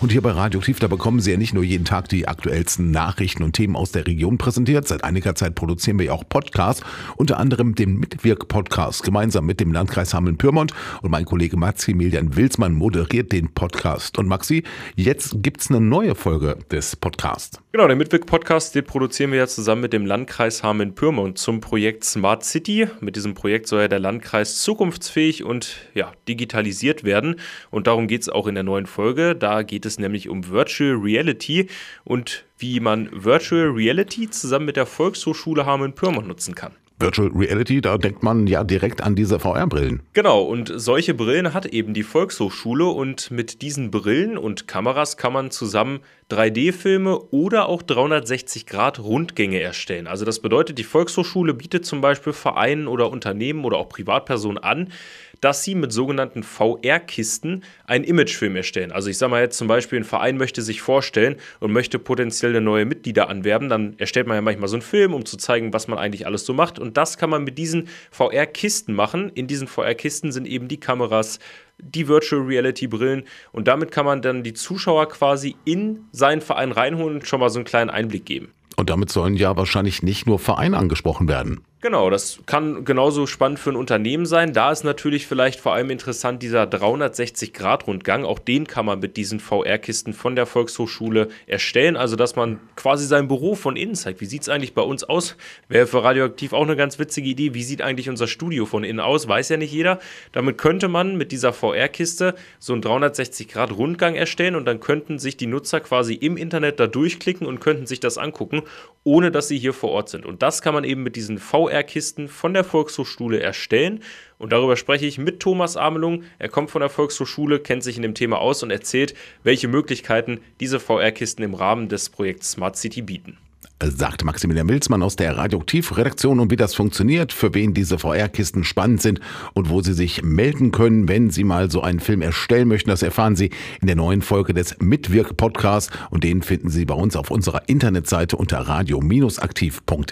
Und hier bei Radioaktiv, da bekommen Sie ja nicht nur jeden Tag die aktuellsten Nachrichten und Themen aus der Region präsentiert. Seit einiger Zeit produzieren wir ja auch Podcasts, unter anderem den Mitwirk-Podcast. Gemeinsam mit dem Landkreis Hameln-Pyrmont und mein Kollege Maximilian Wilsmann moderiert den Podcast. Und Maxi, jetzt gibt's eine neue Folge des Podcasts. Genau, den Mitwirk-Podcast, den produzieren wir ja zusammen mit dem Landkreis Hameln-Pyrmont zum Projekt Smart City. Mit diesem Projekt soll ja der Landkreis zukunftsfähig und ja, digitalisiert werden. Und darum geht es auch in der neuen Folge. Da geht es nämlich um Virtual Reality und wie man Virtual Reality zusammen mit der Volkshochschule Hameln-Pyrmont nutzen kann. Virtual Reality, da denkt man ja direkt an diese VR-Brillen. Genau, und solche Brillen hat eben die Volkshochschule und mit diesen Brillen und Kameras kann man zusammen 3D-Filme oder auch 360-Grad-Rundgänge erstellen. Also das bedeutet, die Volkshochschule bietet zum Beispiel Vereinen oder Unternehmen oder auch Privatpersonen an, dass sie mit sogenannten VR-Kisten einen Imagefilm erstellen. Also ich sage mal jetzt zum Beispiel, ein Verein möchte sich vorstellen und möchte potenziell neue Mitglieder anwerben, dann erstellt man ja manchmal so einen Film, um zu zeigen, was man eigentlich alles so macht. Und das kann man mit diesen VR-Kisten machen. In diesen VR-Kisten sind eben die Kameras, die Virtual Reality Brillen und damit kann man dann die Zuschauer quasi in seinen Verein reinholen und schon mal so einen kleinen Einblick geben. Und damit sollen ja wahrscheinlich nicht nur Vereine angesprochen werden. Genau, das kann genauso spannend für ein Unternehmen sein. Da ist natürlich vielleicht vor allem interessant dieser 360-Grad-Rundgang. Auch den kann man mit diesen VR-Kisten von der Volkshochschule erstellen. Also, dass man quasi sein Büro von innen zeigt. Wie sieht es eigentlich bei uns aus? Wäre für Radioaktiv auch eine ganz witzige Idee. Wie sieht eigentlich unser Studio von innen aus? Weiß ja nicht jeder. Damit könnte man mit dieser VR-Kiste so einen 360-Grad-Rundgang erstellen und dann könnten sich die Nutzer quasi im Internet da durchklicken und könnten sich das angucken, ohne dass sie hier vor Ort sind. Und das kann man eben mit diesen VR VR-Kisten von der Volkshochschule erstellen. Und darüber spreche ich mit Thomas Amelung. Er kommt von der Volkshochschule, kennt sich in dem Thema aus und erzählt, welche Möglichkeiten diese VR-Kisten im Rahmen des Projekts Smart City bieten sagt Maximilian Milzmann aus der Radioaktiv-Redaktion und wie das funktioniert, für wen diese VR-Kisten spannend sind und wo Sie sich melden können, wenn Sie mal so einen Film erstellen möchten. Das erfahren Sie in der neuen Folge des Mitwirk-Podcasts und den finden Sie bei uns auf unserer Internetseite unter radio-aktiv.de.